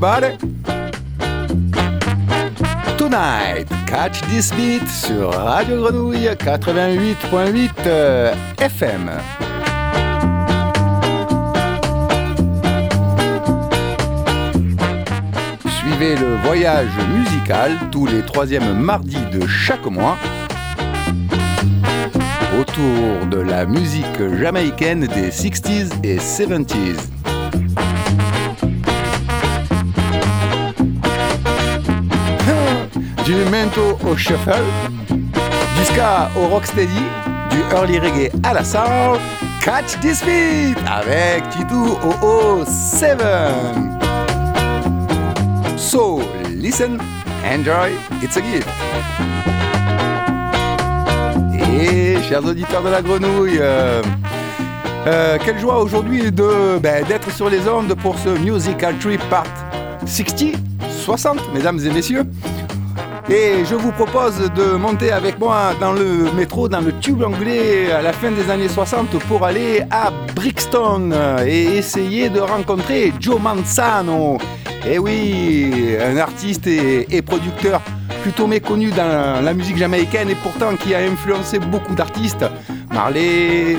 everybody. Tonight, catch this beat sur Radio Grenouille 88.8 euh, FM. Le voyage musical tous les troisièmes mardis de chaque mois autour de la musique jamaïcaine des 60s et 70s. du mento au shuffle, ska au rocksteady, du early reggae à la soul. Catch this beat avec Titu OO 7. So listen, enjoy, it's a gift. Et chers auditeurs de la grenouille, euh, euh, quelle joie aujourd'hui ben, d'être sur les ondes pour ce Musical Trip Part 60, 60, mesdames et messieurs. Et je vous propose de monter avec moi dans le métro, dans le tube anglais à la fin des années 60 pour aller à Brixton et essayer de rencontrer Joe Manzano. Et eh oui, un artiste et, producteur plutôt méconnu dans la musique jamaïcaine et pourtant qui a influencé beaucoup d'artistes. Marley,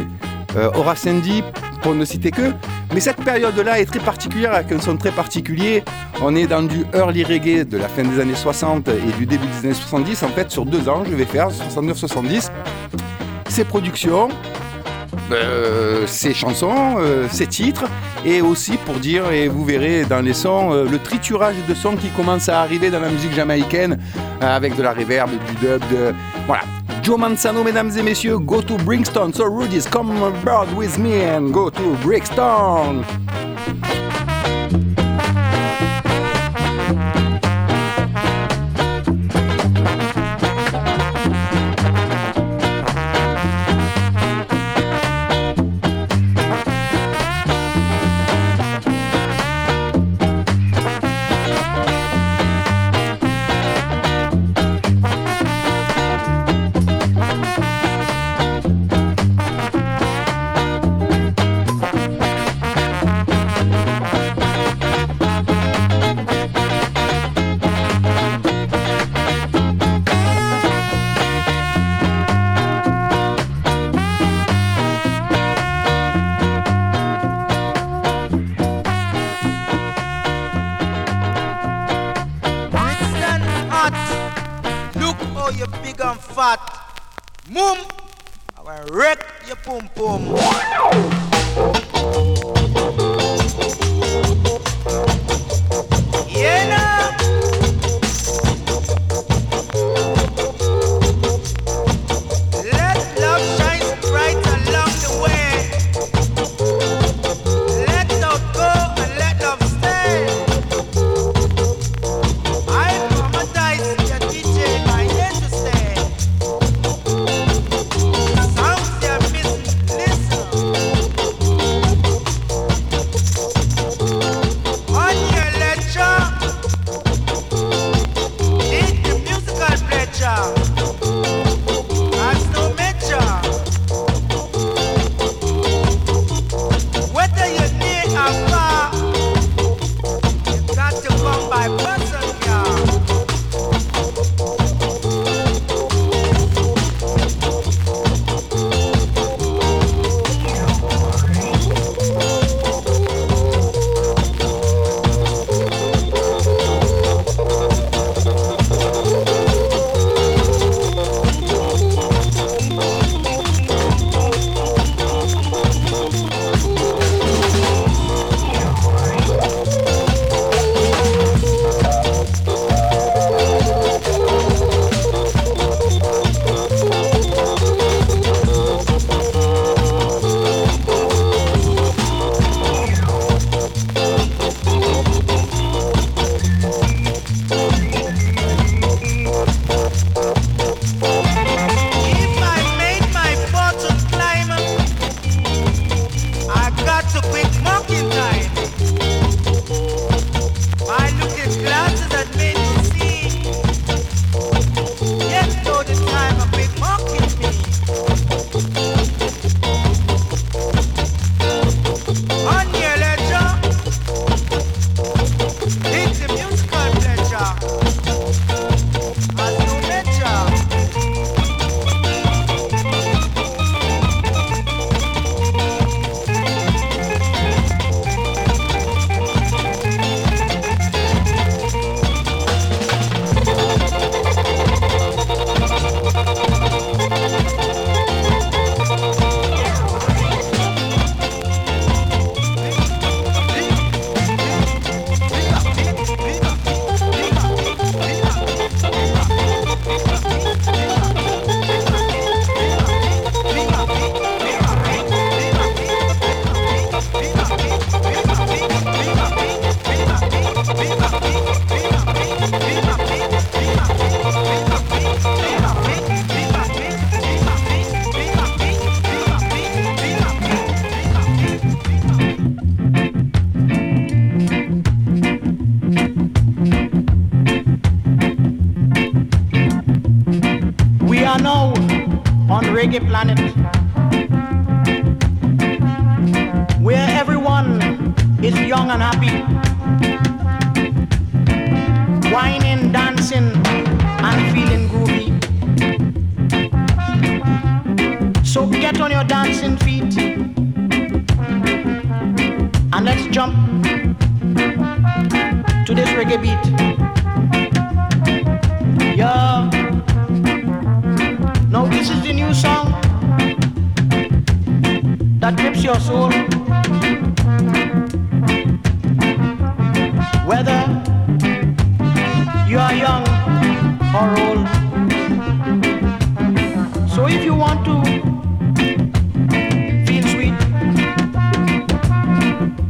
euh, Horace Andy, pour ne citer que. Mais cette période-là est très particulière, avec un son très particulier. On est dans du early reggae de la fin des années 60 et du début des années 70. En fait, sur deux ans, je vais faire 69-70. Ces productions, euh, ces chansons, euh, ces titres, et aussi pour dire, et vous verrez dans les sons, euh, le triturage de sons qui commence à arriver dans la musique jamaïcaine, avec de la reverb, du dub, de... Voilà, Joe Manzano, mesdames et messieurs, go to Brixton. So Rudy's come aboard with me and go to Brixton.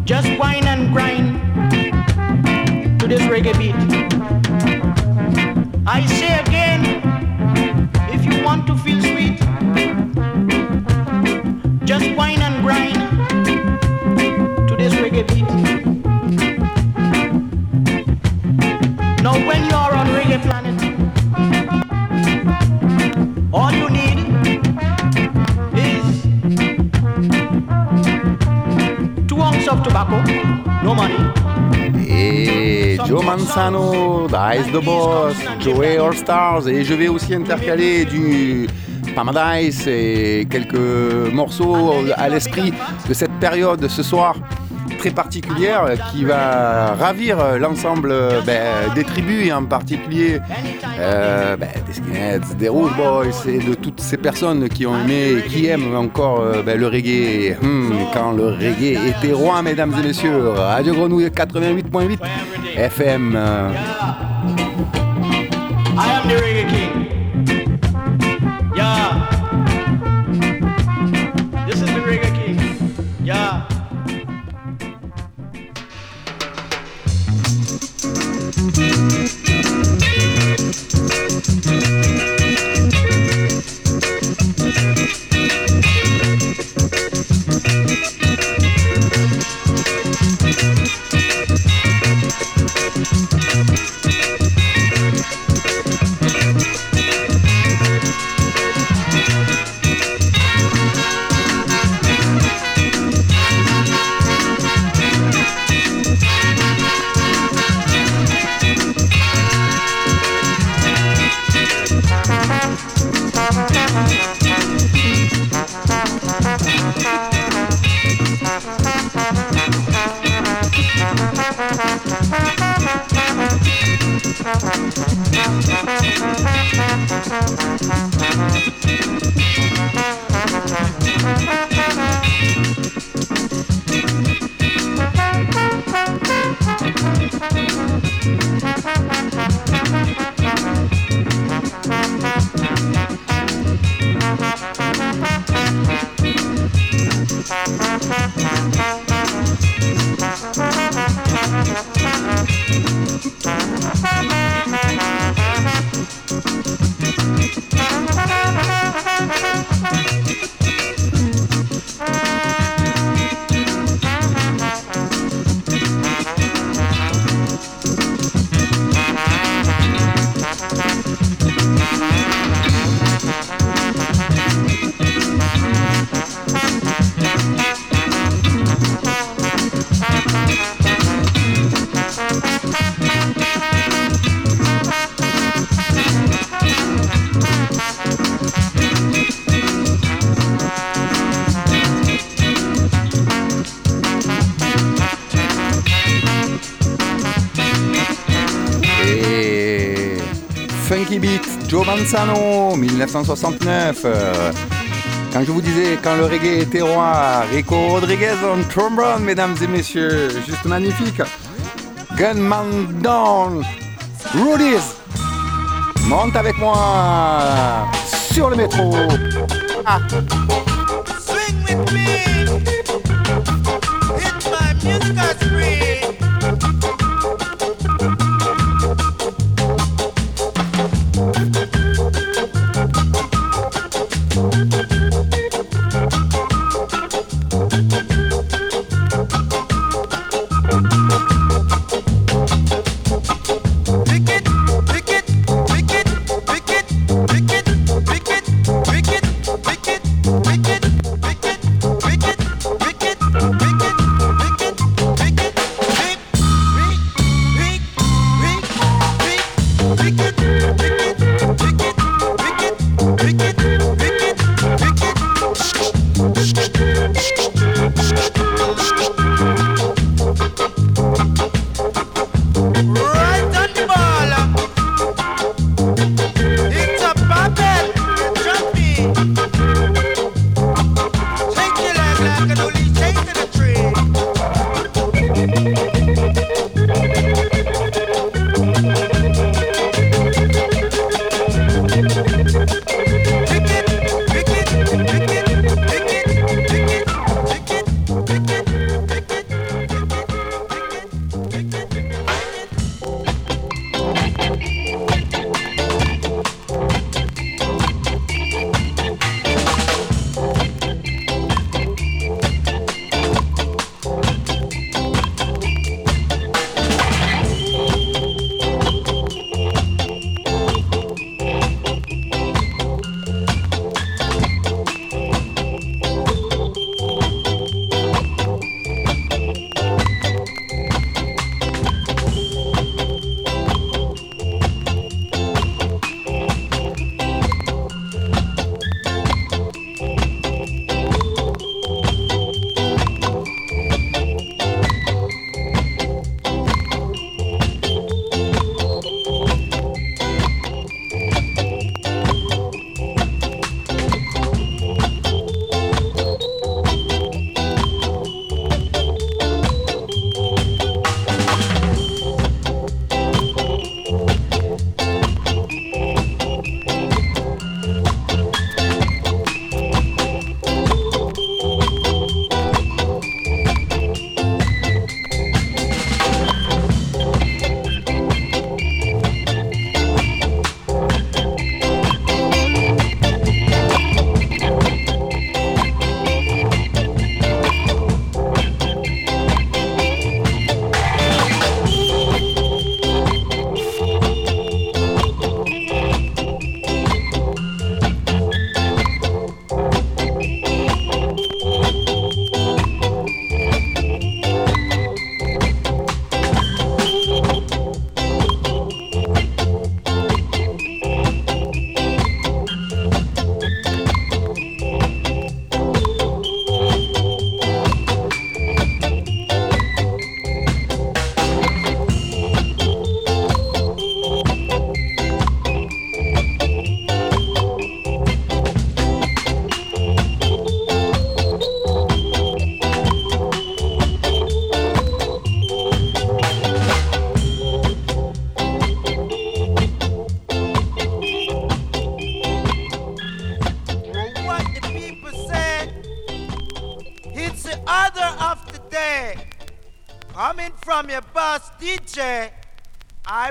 Just whine and grind to this reggae beat. I say again, if you want to feel sweet, just whine and grind to this reggae beat. Now when you are on reggae planet, of tobacco, no money. Et Joe Manzano, Dice the Boss, Joey All Stars, et je vais aussi intercaler du Paradise et quelques morceaux à l'esprit de cette période ce soir très particulière qui va ravir l'ensemble ben, des tribus et en particulier euh, ben, des skinheads, des Rouge Boys et de toutes ces personnes qui ont aimé et qui aiment encore euh, ben, le reggae hmm, quand le reggae était roi mesdames et messieurs Radio Grenouille 88.8 FM euh. Manzano, 1969. Euh, Quand je vous disais, quand le reggae était roi, Rico Rodriguez on trombone, mesdames et messieurs, juste magnifique. Gunman Down, Rudy's, monte avec moi sur le métro. Ah.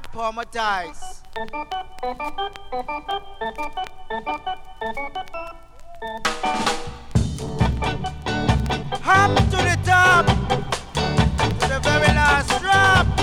Traumatized. Hop to the top, to the very last drop.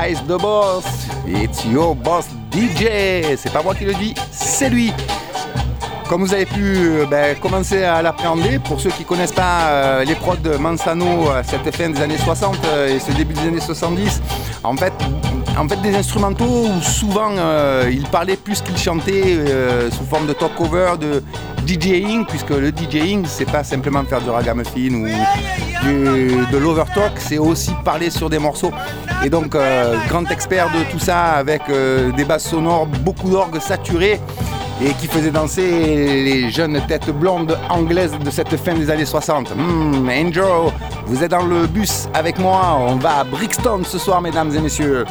Dice the Boss. It's your boss DJ. C'est pas moi qui le dis, c'est lui. Comme vous avez pu euh, ben, commencer à l'appréhender, pour ceux qui connaissent pas euh, les prods de Mansano à cette fin des années 60 euh, et ce début des années 70, en fait, en fait des instrumentaux où souvent il parlait plus qu'il chantait sous forme de top cover, de DJing, puisque le DJing c'est pas simplement faire du ragamuffin ou de l'overtalk, c'est aussi parler sur des morceaux. Et donc, euh, grand expert de tout ça avec euh, des basses sonores, beaucoup d'orgues saturés et qui faisait danser les jeunes têtes blondes anglaises de cette fin des années 60. Hmm, Angel, vous êtes dans le bus avec moi, on va à Brixton ce soir, mesdames et messieurs.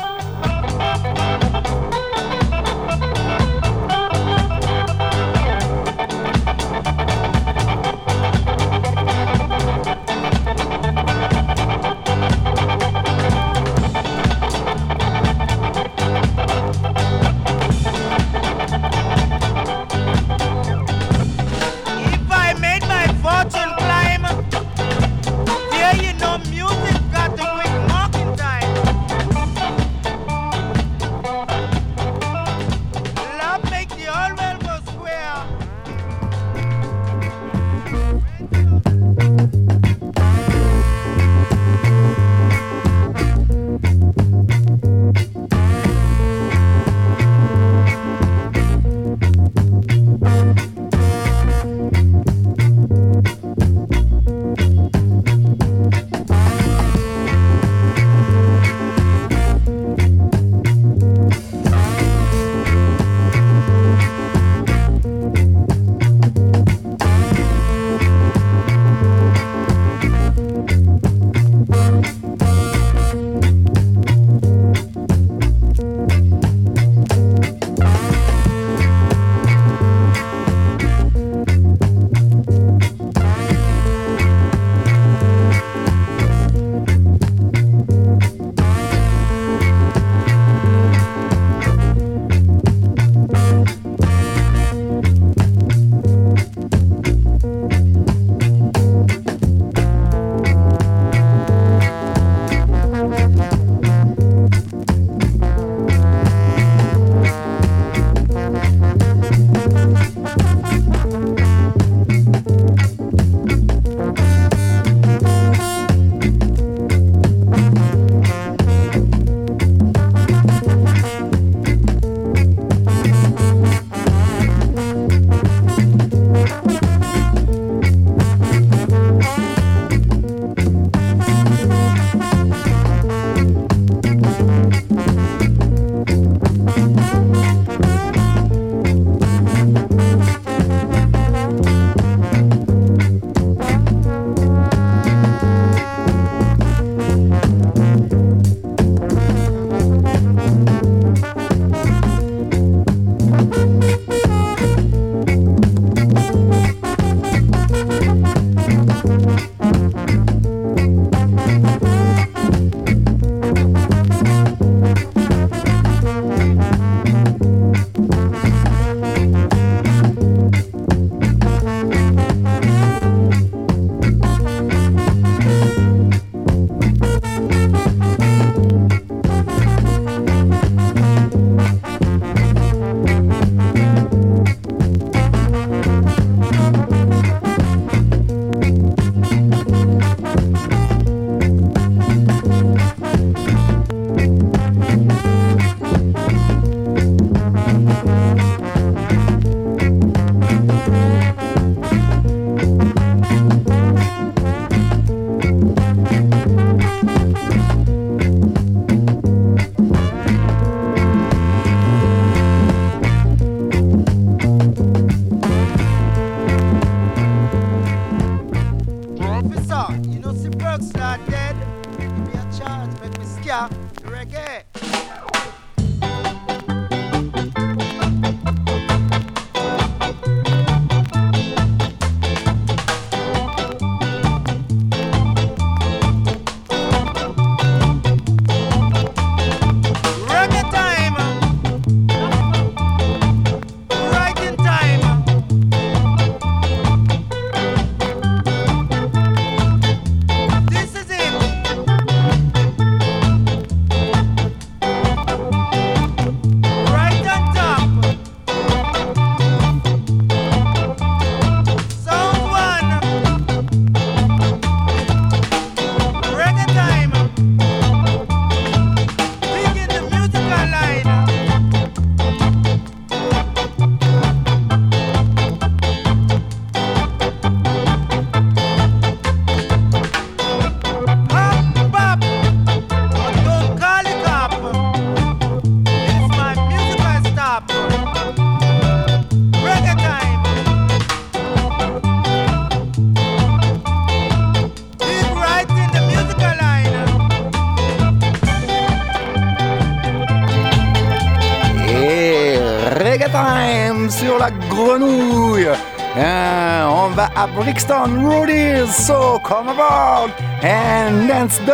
Brixton Rudy's. So come aboard and dance the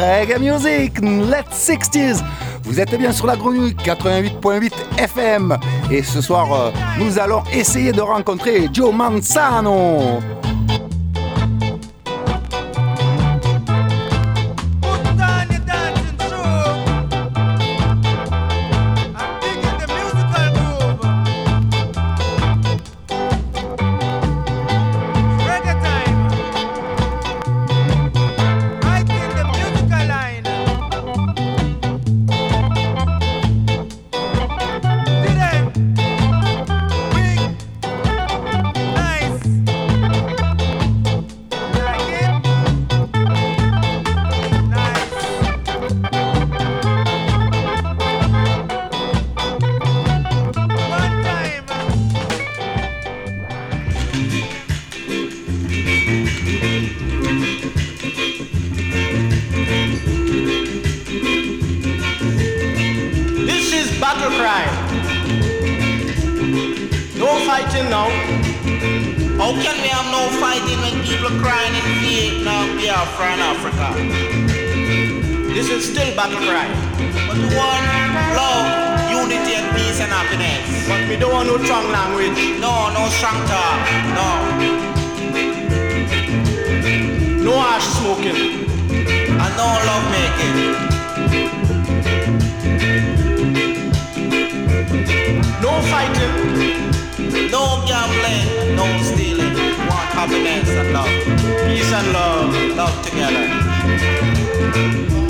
reggae music, let's 60s. Vous êtes bien sur la grenouille 88.8 FM. Et ce soir, euh, nous allons essayer de rencontrer Joe Manzano.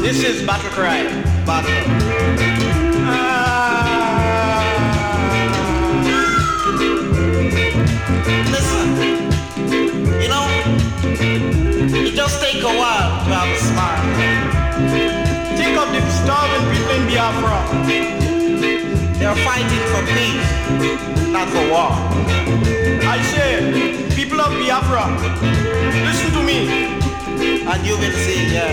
This is battle cry. Battle. Ah. Listen. You know, it just take a while to have a smile. Think of the starving people in Biafra. They're fighting for peace, not for war. I say, people of Biafra, listen to me. And you will see, yeah.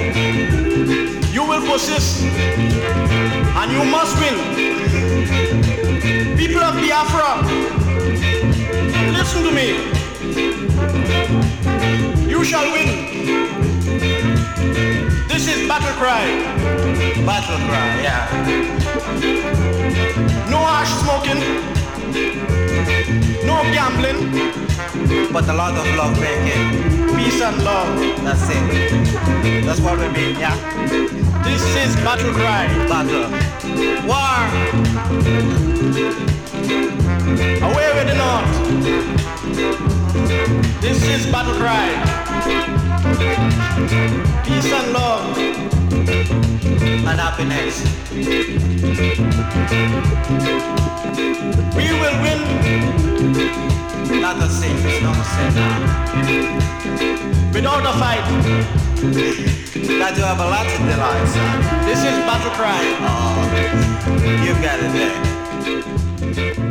You will persist. And you must win. People of Biafra, listen to me. You shall win. This is battle cry. Battle cry, yeah. No ash smoking. No gambling. But a lot of love making. Peace and love. That's it. That's what we mean, yeah. This is battle cry. Battle. War. Away with the north. This is battle cry. Peace and love. And happiness. We will win Not the same. It's not same now. without a fight. Got to have a lot in the life, son. This is battle cry. Oh, you got it there.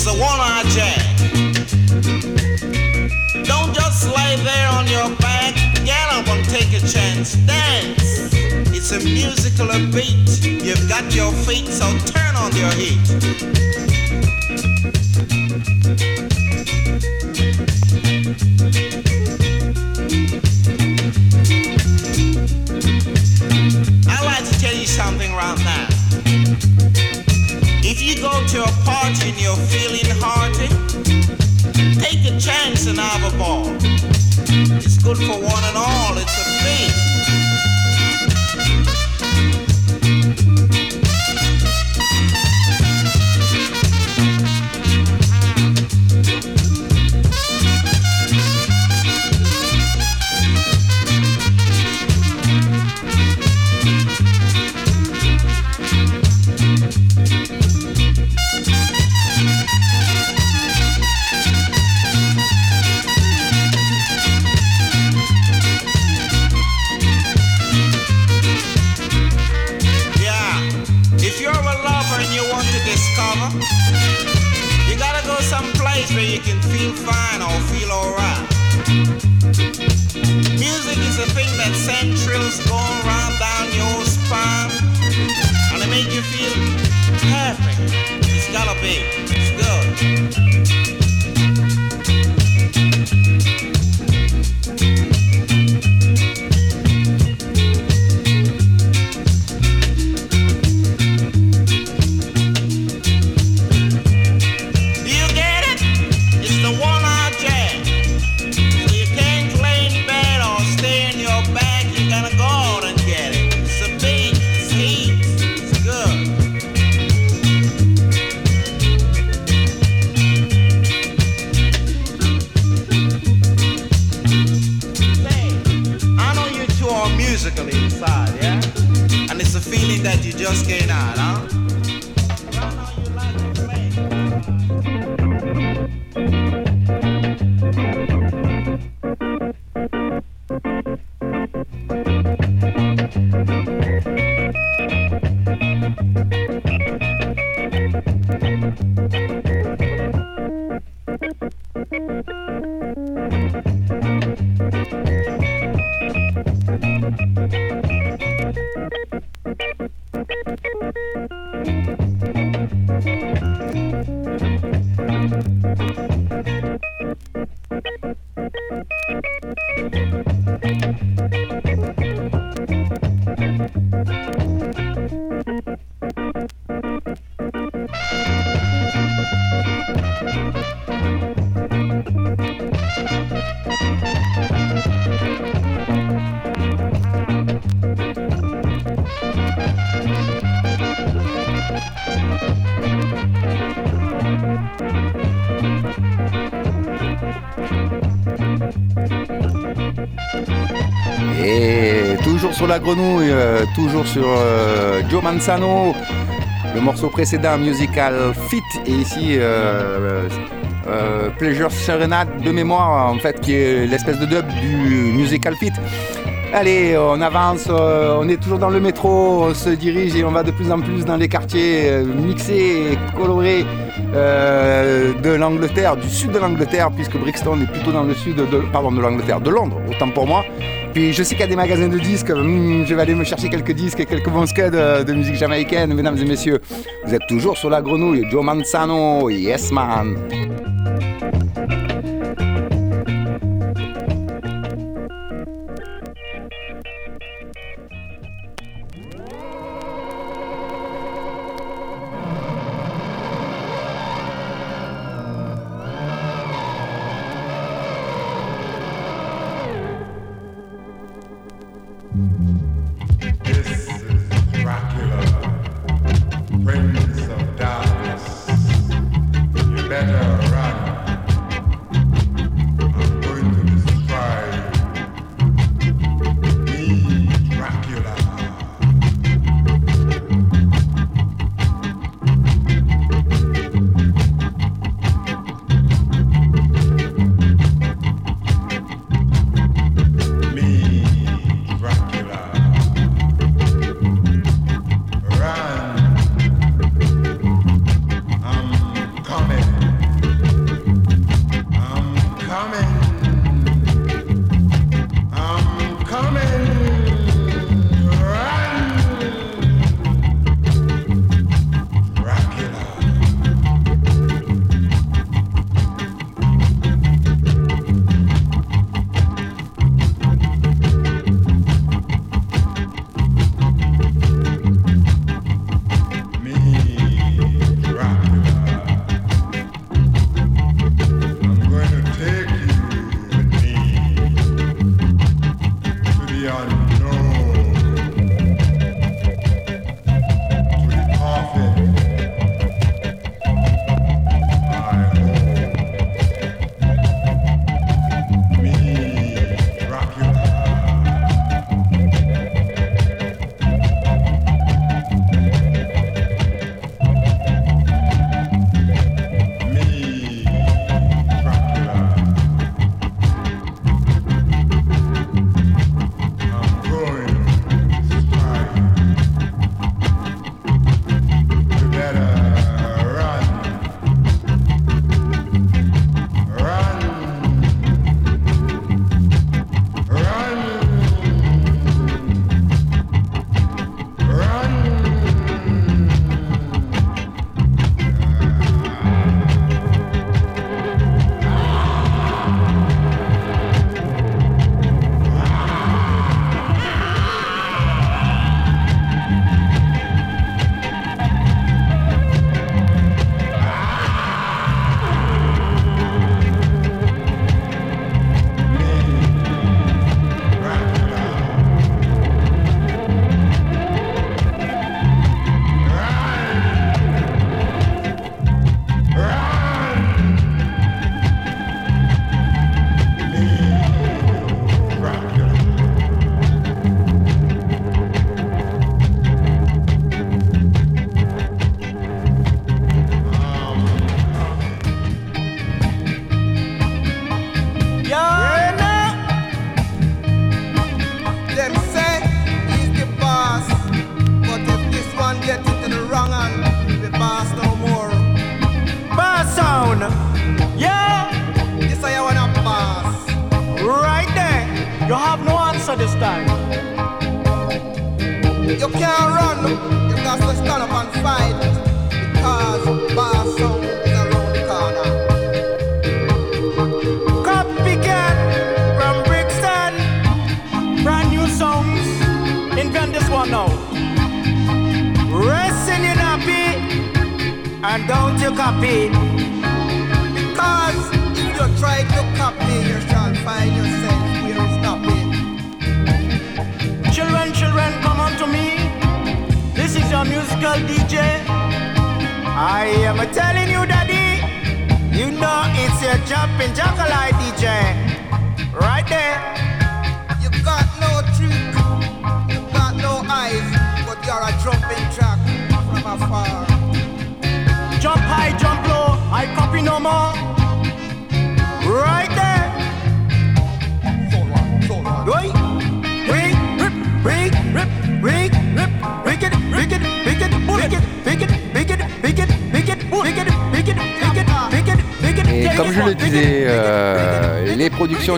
It's the one-eye jack. Don't just lay there on your back. Get up and take a chance. Dance. It's a musical beat. You've got your feet, so turn on your heat. all. It's good for one and all. La grenouille, euh, toujours sur euh, Joe Manzano, le morceau précédent Musical Fit, et ici euh, Pleasure Serenade de mémoire, en fait, qui est l'espèce de dub du Musical Fit. Allez, on avance, on est toujours dans le métro, on se dirige et on va de plus en plus dans les quartiers mixés et colorés de l'Angleterre, du sud de l'Angleterre, puisque Brixton est plutôt dans le sud pardon, de l'Angleterre, de Londres, autant pour moi. Je sais qu'il y a des magasins de disques, hmm, je vais aller me chercher quelques disques et quelques bons scuds de, de musique jamaïcaine, mesdames et messieurs. Vous êtes toujours sur la grenouille, Joe Manzano, yes man.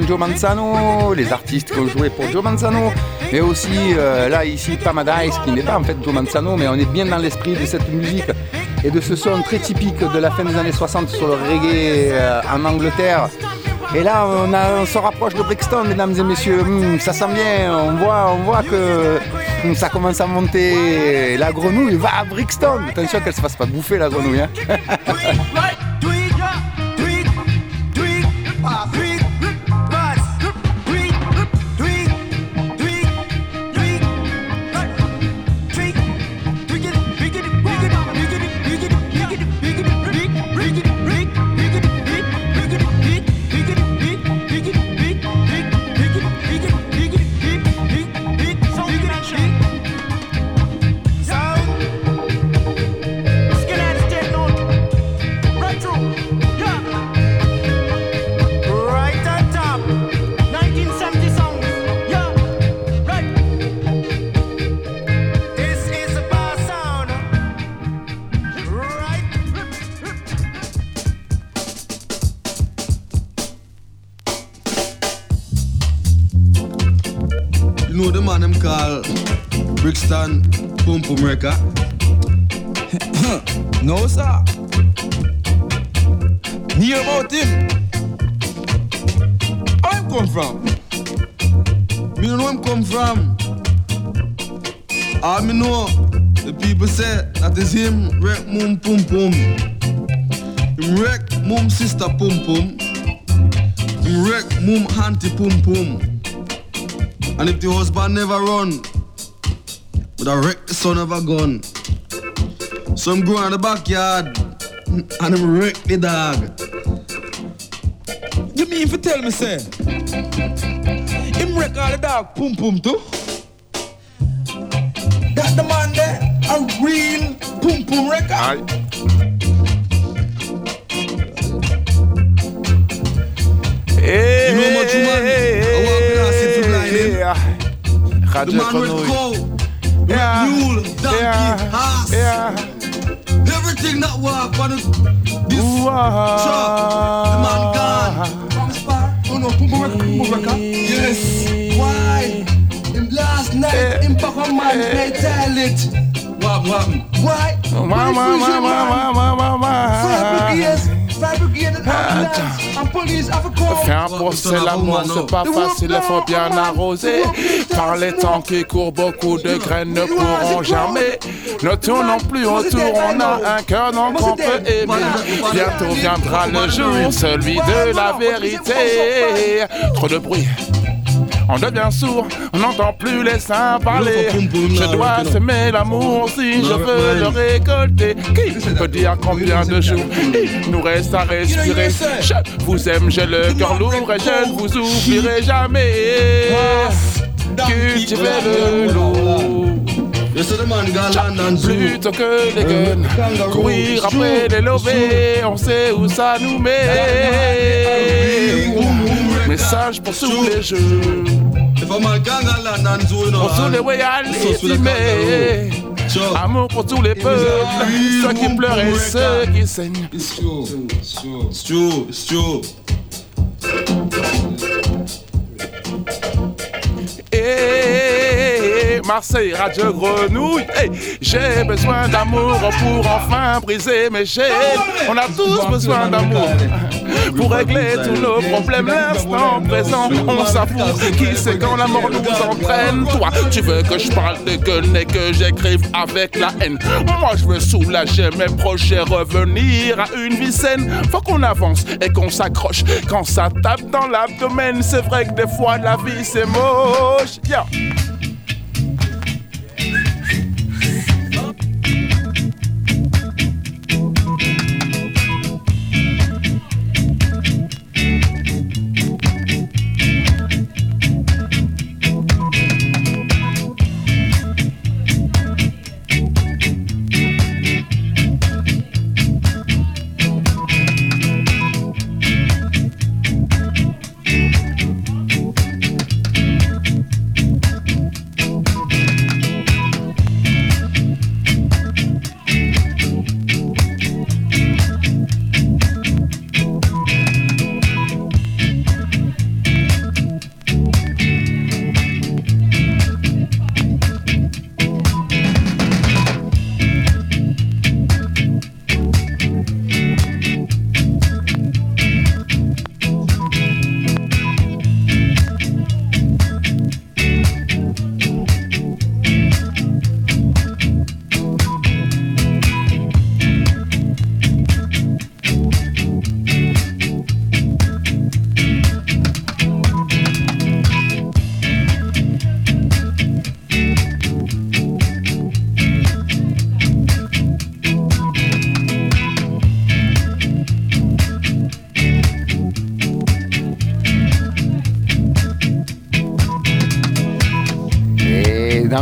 Joe Manzano, les artistes qui ont joué pour Joe Manzano, mais aussi euh, là ici Pamadise qui n'est pas en fait Joe Manzano, mais on est bien dans l'esprit de cette musique et de ce son très typique de la fin des années 60 sur le reggae euh, en Angleterre. Et là, on se rapproche de Brixton, mesdames et messieurs. Hum, ça sent bien. On voit, on voit que hum, ça commence à monter. La grenouille va à Brixton. Attention qu'elle se fasse pas bouffer la grenouille. hein. a gun. So him go in the backyard and him wreck the dog. You mean for tell me, say? Him wreck all the dog pum pum too? That the man there, a real pum pum record. Aïe. You know much woman, I walk with her, sit for blind, eh? The man with Grenouille. cow, yeah. mule, donkey, yeah. horse. Yeah. Everything that walk on this Whoa. truck, the man gone. Oh no, yes. Why? Him last night, yeah. him back on my yeah. toilet. What happened? Why? Why? Why? Why? Why? Why? Why? Why? Why? Why? Why? Why? Why? And ambulance, and police have a call. Faire pour c'est l'amour, c'est pas facile, il faut bien arroser. Par les temps qui courent, beaucoup de graines ne pourront germer. Ne tournons plus autour, on a un cœur donc on peut aimer. Bientôt viendra le jour, celui de la vérité. Trop de bruit. On devient sourd, on n'entend plus les saints parler. Je dois s'aimer l'amour si je veux le récolter. Qui peut dire combien de jours il nous reste à respirer? Je vous aime, j'ai le cœur lourd et je ne vous oublierai jamais. Cultivez le loup. Plutôt que les guns, courir après les lovés, on sait où ça nous met. Message pour tous les jeux. Pour tous les royales estimés. Amour pour tous les peuples, ceux qui pleurent et ceux qui saignent. True. Eh, Marseille, Radio Grenouille. Hey, j'ai besoin d'amour pour enfin briser mes chaînes. On a tous besoin d'amour pour régler tous nos problèmes. L'instant présent, on s'avoue qui sait quand la mort nous entraîne. Toi, tu veux que je parle de gueule et que j'écrive avec la haine. Moi, je veux soulager mes projets, revenir à une vie saine. Faut qu'on avance et qu'on s'accroche quand ça tape dans l'abdomen. C'est vrai que des fois la vie c'est moche.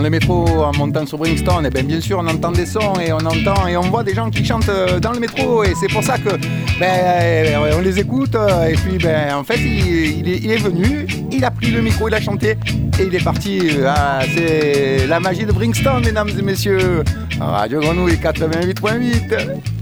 Le métro en montant sur Bringstone, et bien, bien sûr on entend des sons et on entend et on voit des gens qui chantent euh, dans le métro et c'est pour ça que ben, on les écoute et puis ben, en fait il, est, venu, il a pris le micro, il a chanté et il est parti. Ah, c'est la magie de Bringstone mesdames et messieurs. Radio Grenouille 88.8.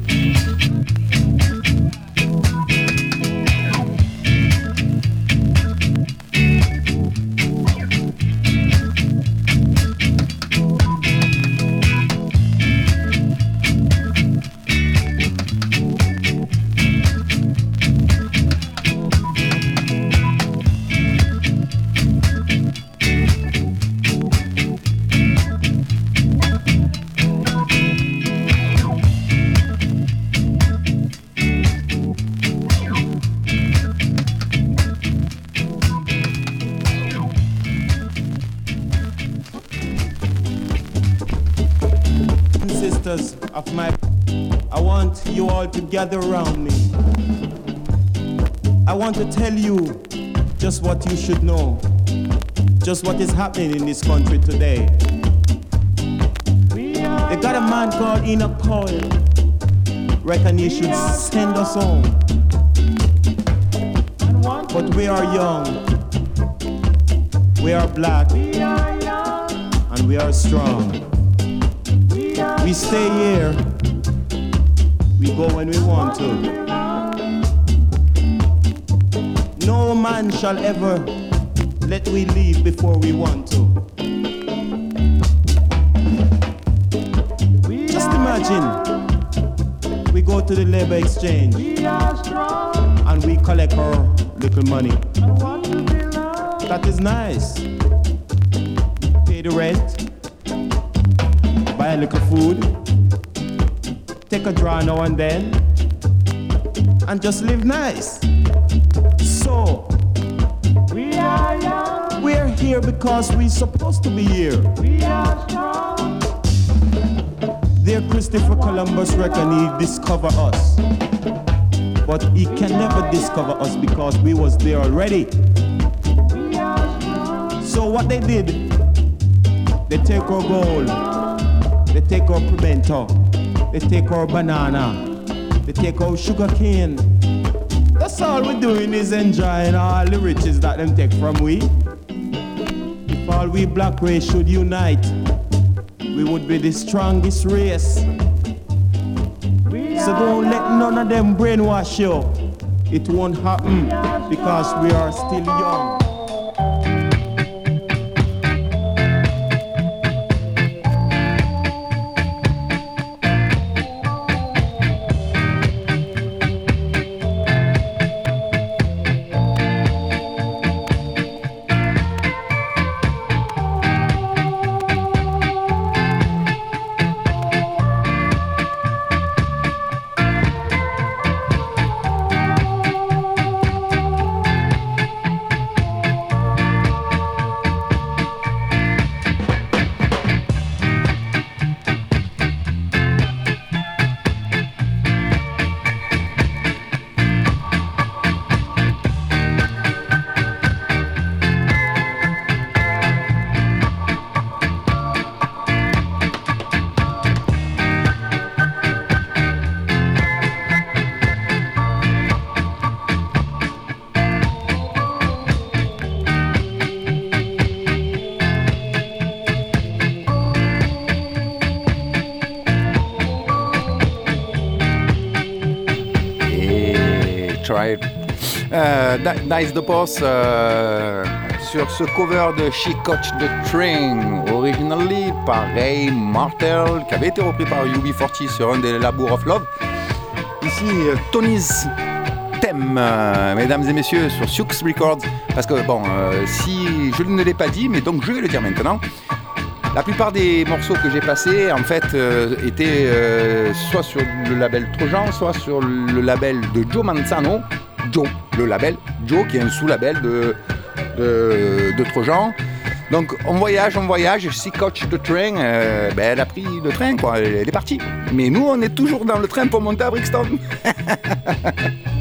gather around me. I want to tell you just what you should know, just what is happening in this country today. They got a man called Enoch Coyle. Reckon he should send us home. But we are young, we are black, and we are strong. We stay here we go when we want to. No man shall ever let we leave before we want to. Just imagine we go to the labor exchange and we collect our little money. That is nice. Pay the rent, buy a little food take a draw now and then, and just live nice. So, we are young. We're here because we're supposed to be here. We are strong. There, Christopher Columbus reckoned he discover us. But he can never discover us because we was there already. So what they did, they take our gold, take our pimento, they take our banana. They take our sugar cane. That's all we're doing is enjoying all the riches that them take from we. If all we black race should unite, we would be the strongest race. So don't let none of them brainwash you. It won't happen because we are still young. Ni- nice de Boss euh, sur ce cover de She Coach the Train, originally par Ray Martel, qui avait été repris par UB40 sur un des Labour of Love. Ici, euh, Tony's Thème, euh, mesdames et messieurs, sur Sioux Records. Parce que, bon, euh, si je ne l'ai pas dit, mais donc je vais le dire maintenant. La plupart des morceaux que j'ai passés, en fait, étaient soit sur le label Trojan, soit sur le label de Joe Manzano. Joe, le label Joe, qui est un sous-label de, de. Donc on voyage, on voyage, si coach de train, euh, ben, elle a pris le train, quoi, elle est partie. Mais nous, on est toujours dans le train pour monter à Brixton.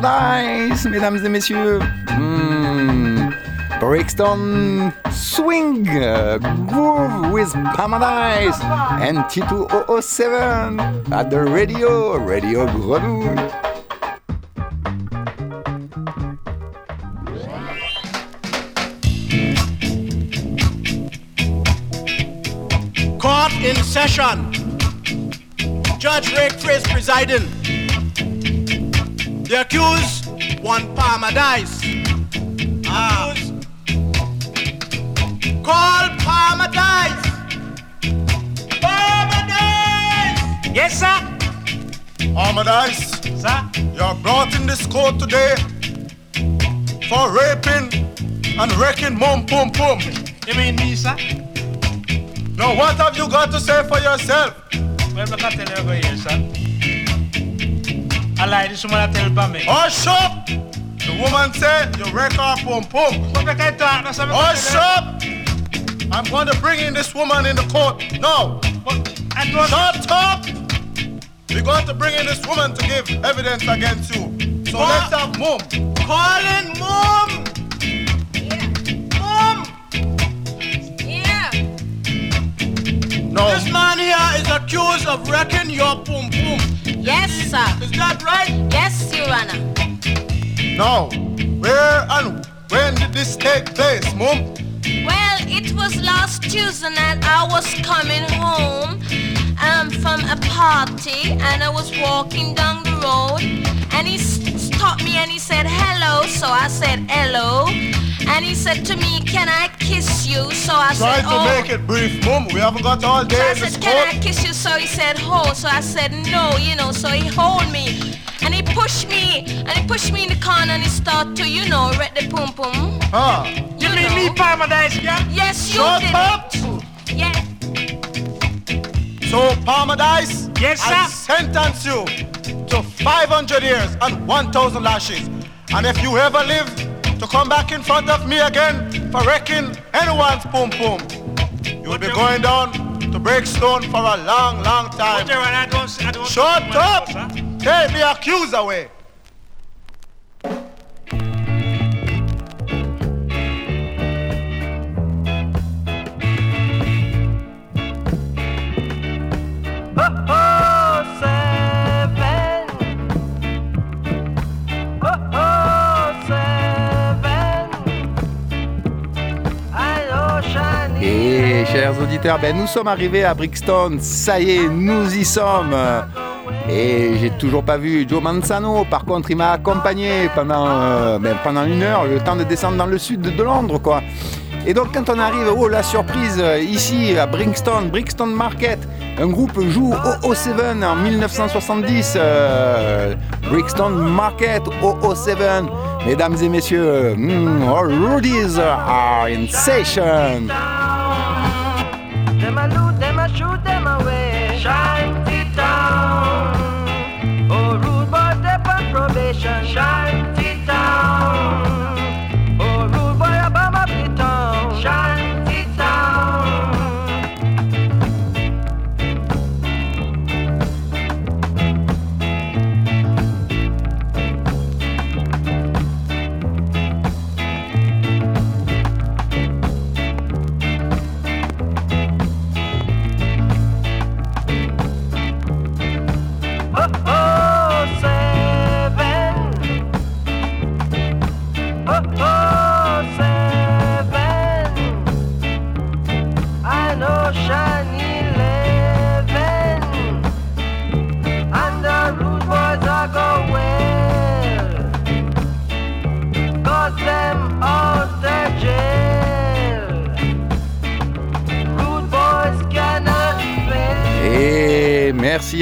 Paradise, mesdames et messieurs. Hmm. Brixton Swing, uh, Groove with Paradise, and T2007 at the radio, Radio Grenouille. Court in session. Judge Rick Chris presiding. The accused, one Palmer dice. Ah. Call Palmer dice. Palmer dice. Yes, sir. Armadice, Sir. you're brought in this court today for raping and wrecking mum pum pum. You mean me, sir? Now what have you got to say for yourself? Well, look at tell you over here, sir. I like this woman I tell me. Oh, Hush up! The woman said you wreck her pum pum. But make I talk, no, sir. Hush up! I'm oh, going to bring in this woman in the court now. But I don't... Shut up! We're going to bring in this woman to give evidence against you. So What? let's have mum. Calling mom. Mom. No. This man here is accused of wrecking your pum pum. Yes, sir. Is that right? Yes, Your Honor. Now, where and when did this take place, mum? Well, it was last Tuesday night. I was coming home um, from a party and I was walking down the road and he stopped me and he said hello. So I said hello. And he said to me, Can I kiss you? So I Try said, to Oh. make it brief, mum. We haven't got all So day I said, Can I kiss you? So he said, Ho. So I said, No, you know. So he hold me and he pushed me and he pushed me in the corner and he started to, you know, wreck the pum pum. Huh? You, You mean me, know. Paradise, yeah? Yes, you Shut did. up! it. Yeah. So, Parmadice, Yes, sir. I sentence you to 500 years and 1,000 lashes. And if you ever live to come back in front of me again for wrecking anyone's pum pum, you will be going down to Breakstone for a long, long time. But, Your Honor, I don't... I don't Shut up! Take the accused away. Chers auditeurs, ben, nous sommes arrivés à Brixton, ça y est, nous y sommes. Et j'ai toujours pas vu Joe Manzano, par contre il m'a accompagné pendant, euh, ben, pendant une heure, le temps de descendre dans le sud de Londres quoi. Et donc quand on arrive, oh la surprise, euh, ici à Brixton, Brixton Market, un groupe joue OO7 en 1970, euh, Brixton Market OO7. Mesdames et messieurs, mm, all Rudies are in session. دست ملو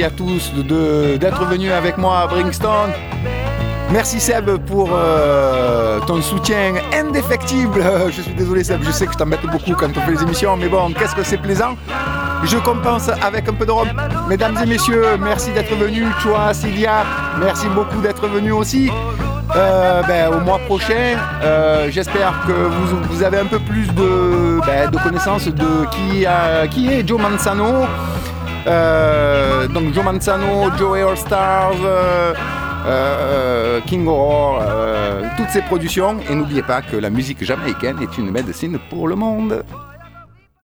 tous d'être venus avec moi à Bringstone. Merci Seb pour euh, ton soutien indéfectible. Je suis désolé Seb, je sais que je t'embête beaucoup quand on fait les émissions, mais bon, qu'est-ce que c'est plaisant. Je compense avec un peu de rhum. Mesdames et messieurs, merci d'être venus. Toi, Sylvia, merci beaucoup d'être venus aussi. Euh, ben, au mois prochain, euh, j'espère que vous, avez un peu plus de, ben, connaissances de qui est Joe Manzano. Euh, donc Joe Manzano, Joe All Stars, euh, euh, King Horror, toutes ces productions. Et n'oubliez pas que la musique jamaïcaine est une médecine pour le monde.